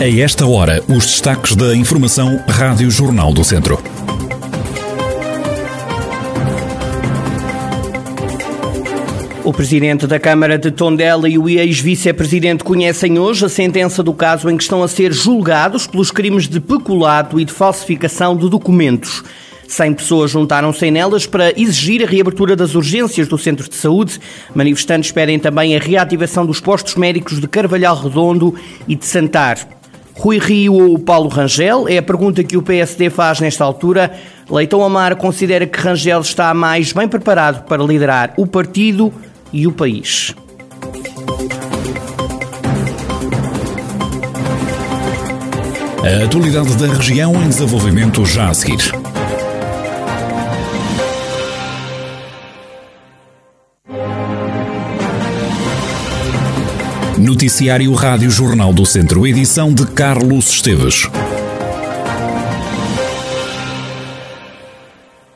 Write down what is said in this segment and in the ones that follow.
A esta hora, os destaques da Informação Rádio Jornal do Centro. O presidente da Câmara de Tondela e o ex-vice-presidente conhecem hoje a sentença do caso em que estão a ser julgados pelos crimes de peculado e de falsificação de documentos. 100 pessoas juntaram-se nelas para exigir a reabertura das urgências do centro de saúde. Manifestantes pedem também a reativação dos postos médicos de Carvalhal Redondo e de Santar. Rui Rio ou Paulo Rangel? É a pergunta que o PSD faz nesta altura. Leitão Amar considera que Rangel está mais bem preparado para liderar o partido e o país. A atualidade da região em desenvolvimento já a seguir. Noticiário Rádio Jornal do Centro, edição de Carlos Esteves.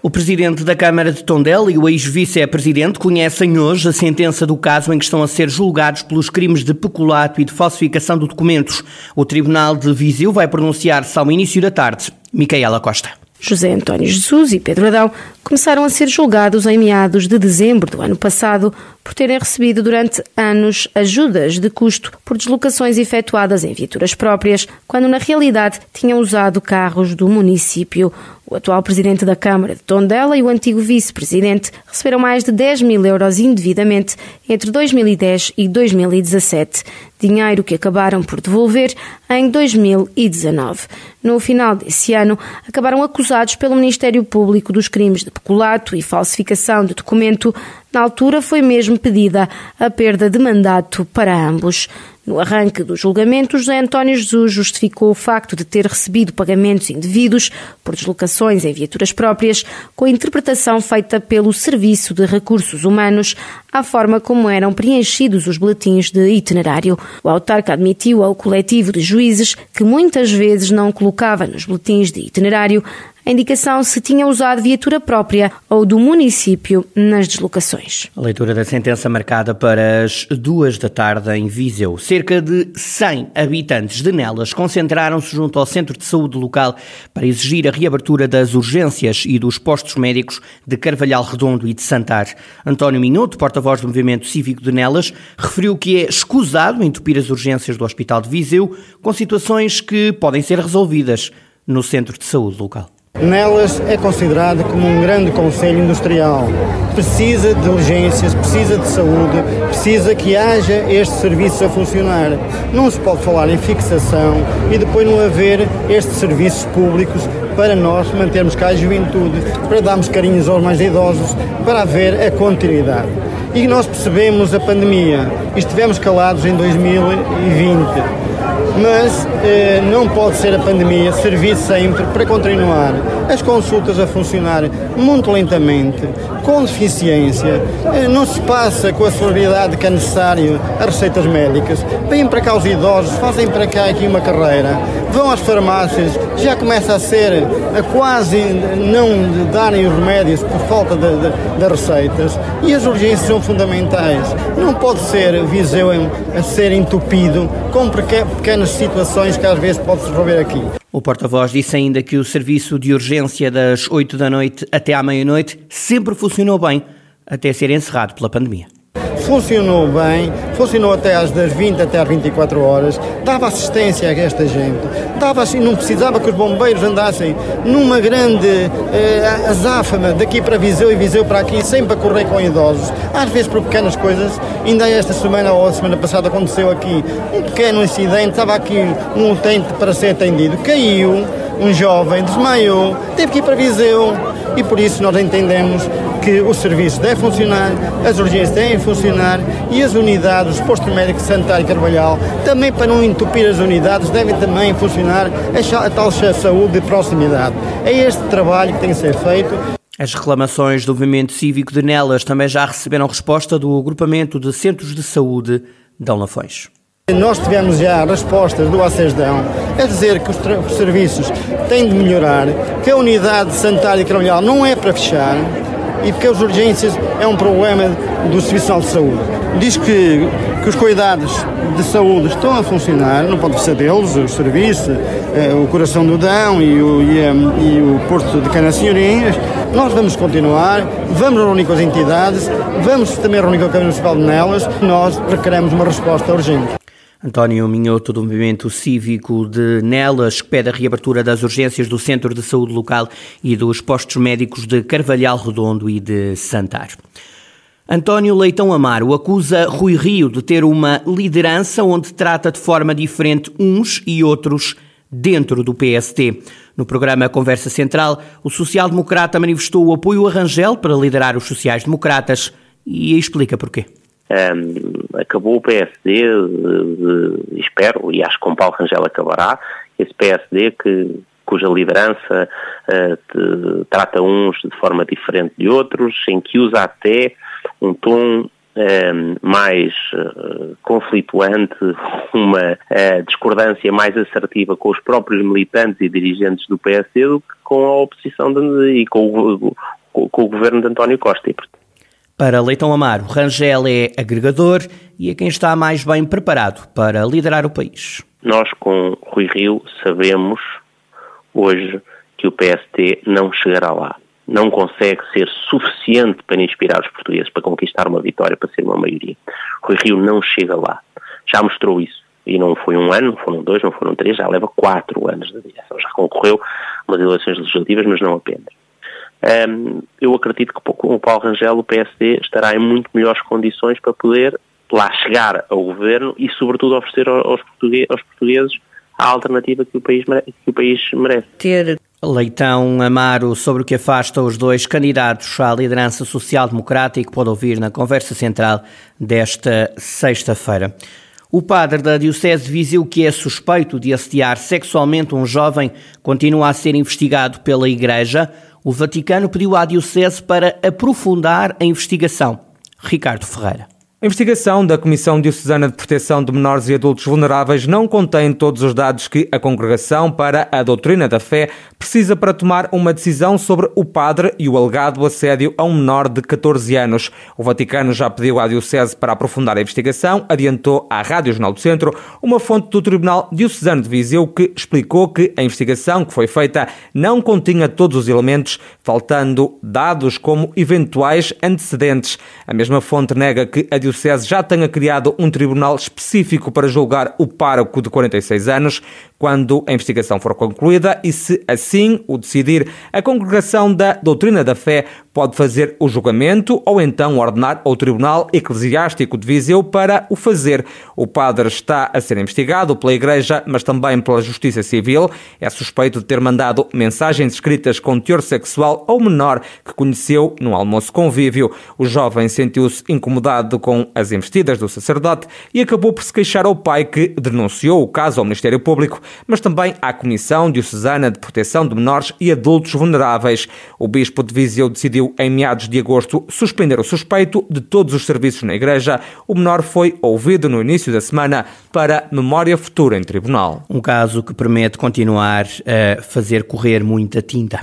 O presidente da Câmara de Tondela e o ex-vice-presidente conhecem hoje a sentença do caso em que estão a ser julgados pelos crimes de peculato e de falsificação de documentos. O Tribunal de Viseu vai pronunciar-se ao início da tarde. Micaela Costa. José António Jesus e Pedro Adão começaram a ser julgados em meados de dezembro do ano passado por terem recebido durante anos ajudas de custo por deslocações efetuadas em viaturas próprias, quando na realidade tinham usado carros do município. O atual presidente da Câmara de Tondela e o antigo vice-presidente receberam mais de 10 mil euros indevidamente entre 2010 e 2017, dinheiro que acabaram por devolver em 2019. No final desse ano, acabaram acusados pelo Ministério Público dos crimes de peculato e falsificação de documento. Na altura, foi mesmo pedida a perda de mandato para ambos. No arranque do julgamento, José António Jesus justificou o facto de ter recebido pagamentos indevidos por deslocações em viaturas próprias, com a interpretação feita pelo Serviço de Recursos Humanos à forma como eram preenchidos os boletins de itinerário. O autarca admitiu ao coletivo de juízes que muitas vezes não colocava nos boletins de itinerário a indicação se tinha usado viatura própria ou do município nas deslocações. A leitura da sentença marcada para as duas da tarde em Viseu. Cerca de 100 habitantes de Nelas concentraram-se junto ao centro de saúde local para exigir a reabertura das urgências e dos postos médicos de Carvalhal Redondo e de Santar. António Minuto, porta-voz do Movimento Cívico de Nelas, referiu que é escusado entupir as urgências do Hospital de Viseu com situações que podem ser resolvidas no centro de saúde local. Nelas é considerado como um grande conselho industrial. Precisa de urgências, precisa de saúde, precisa que haja este serviço a funcionar. Não se pode falar em fixação e depois não haver estes serviços públicos para nós mantermos cá a juventude, para darmos carinhos aos mais idosos, para haver a continuidade. E nós percebemos a pandemia. Estivemos calados em 2020 mas eh, não pode ser a pandemia servir sempre para continuar as consultas a funcionar muito lentamente, com deficiência, eh, não se passa com a celeridade que é necessário as receitas médicas, vêm para cá os idosos, fazem para cá aqui uma carreira, vão às farmácias, já começa a ser a quase não darem os remédios por falta de, de, de receitas e as urgências são fundamentais. Não pode ser Viseu a ser entupido com pequenas situações que às vezes pode-se resolver aqui. O porta-voz disse ainda que o serviço de urgência das 8 da noite até à meia-noite sempre funcionou bem, até ser encerrado pela pandemia funcionou bem, funcionou até às das 20 até às 24 horas, dava assistência a esta gente, dava assim, não precisava que os bombeiros andassem numa grande eh, azáfama daqui para Viseu e Viseu para aqui, sempre a correr com idosos, às vezes por pequenas coisas, ainda esta semana ou a semana passada aconteceu aqui um pequeno incidente, estava aqui um utente para ser atendido, caiu, um jovem desmaiou, teve que ir para Viseu e por isso nós entendemos que o serviço deve funcionar, as urgências devem funcionar e as unidades, os postos médicos sanitário e Carvalhal, também para não entupir as unidades, devem também funcionar a tal saúde de proximidade. É este trabalho que tem que ser feito. As reclamações do movimento cívico de Nelas também já receberam resposta do agrupamento de centros de saúde de Lafões. Nós tivemos já respostas do ACESDão a dizer que os, os, serviços têm de melhorar, que a unidade sanitária e Carvalhal não é para fechar, e porque as urgências é um problema do Serviço de Saúde. Diz que, que os cuidados de saúde estão a funcionar, não pode ser deles, os serviços, eh, o Coração do Dão e o, e, e o Porto de Canacinhorinhas. Nós vamos continuar, vamos reunir com as entidades, vamos também reunir com a Câmara Municipal de Nelas. Nós requeremos uma resposta urgente. António Minhoto, do Movimento Cívico de Nelas, que pede a reabertura das urgências do Centro de Saúde Local e dos postos médicos de Carvalhal Redondo e de Santar. António Leitão Amaro acusa Rui Rio de ter uma liderança onde trata de forma diferente uns e outros dentro do PST. No programa Conversa Central, o social-democrata manifestou o apoio a Rangel para liderar os sociais-democratas e explica porquê. Um, acabou o PSD, espero, e acho que com Paulo Rangel acabará, esse PSD que, cuja liderança uh, trata uns de forma diferente de outros, em que usa até um tom mais uh, conflituante, uma uh, discordância mais assertiva com os próprios militantes e dirigentes do PSD do que com a oposição de, e com o, com o governo de António Costa. Para Leitão Amaro, Rangel é agregador e é quem está mais bem preparado para liderar o país. Nós, com Rui Rio, sabemos hoje que o PST não chegará lá. Não consegue ser suficiente para inspirar os portugueses para conquistar uma vitória, para ser uma maioria. Rui Rio não chega lá. Já mostrou isso. E não foi um ano, não foram dois, não foram três, já leva quatro anos de direção. Já concorreu umas eleições legislativas, mas não apenas. Um, eu acredito que com o Paulo Rangel o PSD estará em muito melhores condições para poder lá chegar ao governo e, sobretudo, oferecer aos portugueses, aos portugueses a alternativa que o país merece. Que o país merece. Ter Leitão Amaro sobre o que afasta os dois candidatos à liderança social-democrata e que pode ouvir na conversa central desta sexta-feira. O padre da Diocese de Viseu, que é suspeito de assediar sexualmente um jovem, continua a ser investigado pela Igreja o Vaticano pediu à Diocese para aprofundar a investigação. Ricardo Ferreira. A investigação da Comissão Diocesana de Proteção de Menores e Adultos Vulneráveis não contém todos os dados que a Congregação para a Doutrina da Fé precisa para tomar uma decisão sobre o padre e o alegado assédio a um menor de 14 anos. O Vaticano já pediu à Diocese para aprofundar a investigação, adiantou à Rádio Jornal do Centro uma fonte do Tribunal Diocesano de Viseu que explicou que a investigação que foi feita não continha todos os elementos, faltando dados como eventuais antecedentes. A mesma fonte nega que a Diocese Diocese já tenha criado um tribunal específico para julgar o pároco de 46 anos, quando a investigação for concluída e, se assim o decidir, a Congregação da Doutrina da Fé pode fazer o julgamento ou então ordenar ao Tribunal Eclesiástico de Viseu para o fazer. O padre está a ser investigado pela Igreja, mas também pela Justiça Civil. É suspeito de ter mandado mensagens escritas com teor sexual ao menor que conheceu num almoço convívio. O jovem sentiu-se incomodado com as investidas do sacerdote e acabou por se queixar ao pai que denunciou o caso ao Ministério Público, mas também à Comissão Diocesana de Proteção de Menores e Adultos Vulneráveis. O bispo de Viseu decidiu em meados de agosto, suspender o suspeito de todos os serviços na Igreja. O menor foi ouvido no início da semana para memória futura em tribunal. Um caso que promete continuar a fazer correr muita tinta.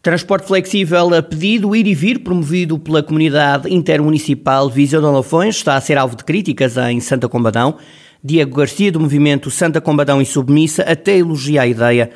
Transporte flexível a pedido, ir e vir, promovido pela comunidade intermunicipal Viseu de Lafões, está a ser alvo de críticas em Santa Combadão. Diego Garcia, do movimento Santa Combadão e Submissa, até elogia a ideia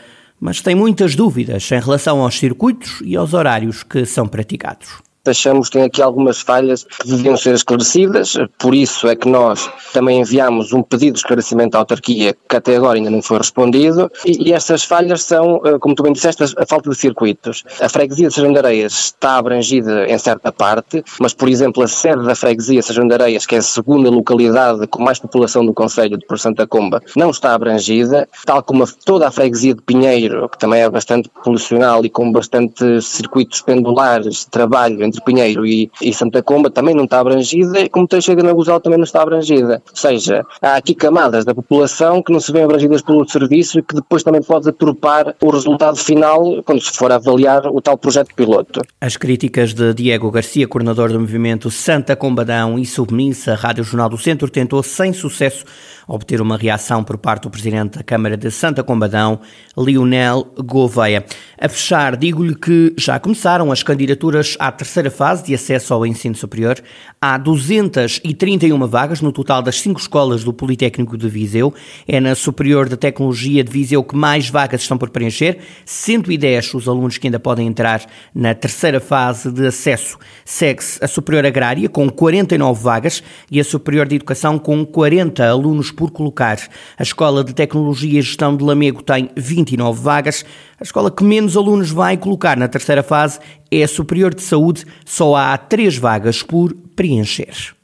mas tem muitas dúvidas em relação aos circuitos e aos horários que são praticados achamos que tem aqui algumas falhas que deviam ser esclarecidas, por isso é que nós também enviamos um pedido de esclarecimento à autarquia que até agora ainda não foi respondido e, e essas falhas são, eh, como tu bem disseste, a, falta de circuitos. A freguesia de Sejão de Areias está abrangida em certa parte, mas por exemplo a sede da freguesia de Sejão de Areias, que é a segunda localidade com mais população do Conselho de Por Santa Comba, não está abrangida, tal como toda a freguesia de Pinheiro, que também é bastante polucional e com bastante circuitos pendulares de trabalho entre Pinheiro e, e Santa Comba também não está abrangida, como Teixeira na Guzal também não está abrangida. Ou seja, há aqui camadas da população que não se vêem abrangidas pelo serviço e que depois também pode aturpar o resultado final quando se for avaliar o tal projeto piloto. As críticas de Diego Garcia, coordenador do movimento Santa Combadão e submissa, Rádio Jornal do Centro tentou sem sucesso obter uma reação por parte do presidente da Câmara de Santa Combadão, Lionel Gouveia. A fechar, digo-lhe que já começaram as candidaturas à terceira fase de acesso ao ensino superior. Há 231 vagas no total das cinco escolas do Politécnico de Viseu. É na Superior de Tecnologia de Viseu que mais vagas estão por preencher. 110 os alunos que ainda podem entrar na terceira fase de acesso. Segue-se a Superior Agrária com 49 vagas e a Superior de Educação com 40 alunos por colocar. A Escola de Tecnologia e Gestão de Lamego tem 29 vagas. A escola que menos alunos vai colocar na terceira fase é a Superior de Saúde, só há três vagas por preencher.